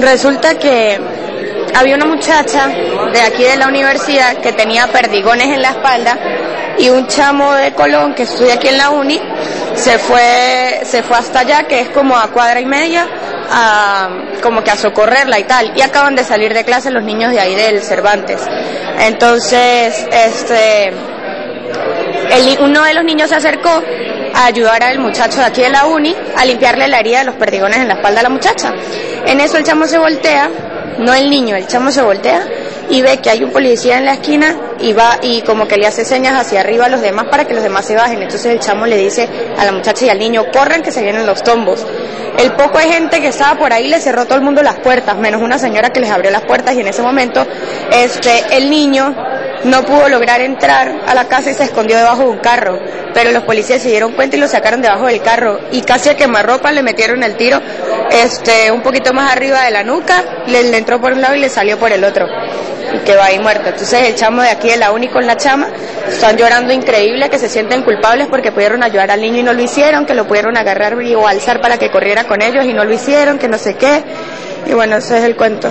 Resulta que había una muchacha de aquí de la universidad que tenía perdigones en la espalda y un chamo de Colón que estudia aquí en la uni se fue se fue hasta allá que es como a cuadra y media a como que a socorrerla y tal. Y acaban de salir de clase los niños de ahí del Cervantes. Entonces este uno de los niños se acercó a ayudar al muchacho de aquí de la uni a limpiarle la herida de los perdigones en la espalda a la muchacha. En eso el chamo se voltea, no el niño, el chamo se voltea y ve que hay un policía en la esquina y va y como que le hace señas hacia arriba a los demás para que los demás se bajen. Entonces el chamo le dice a la muchacha y al niño, corran que se vienen los tombos. El poco de gente que estaba por ahí le cerró todo el mundo las puertas, menos una señora que les abrió las puertas y en ese momento este el niño no pudo lograr entrar a la casa y se escondió debajo de un carro. Pero los policías se dieron cuenta y lo sacaron debajo del carro. Y casi a quemarropa le metieron el tiro este, un poquito más arriba de la nuca, le, entró por un lado y le salió por el otro. Y quedó ahí muerto. Entonces el chamo de aquí de la uni con la chama están llorando increíble, que se sienten culpables porque pudieron ayudar al niño y no lo hicieron, que lo pudieron agarrar y o alzar para que corriera con ellos y no lo hicieron, que no sé qué. Y bueno, ese es el cuento.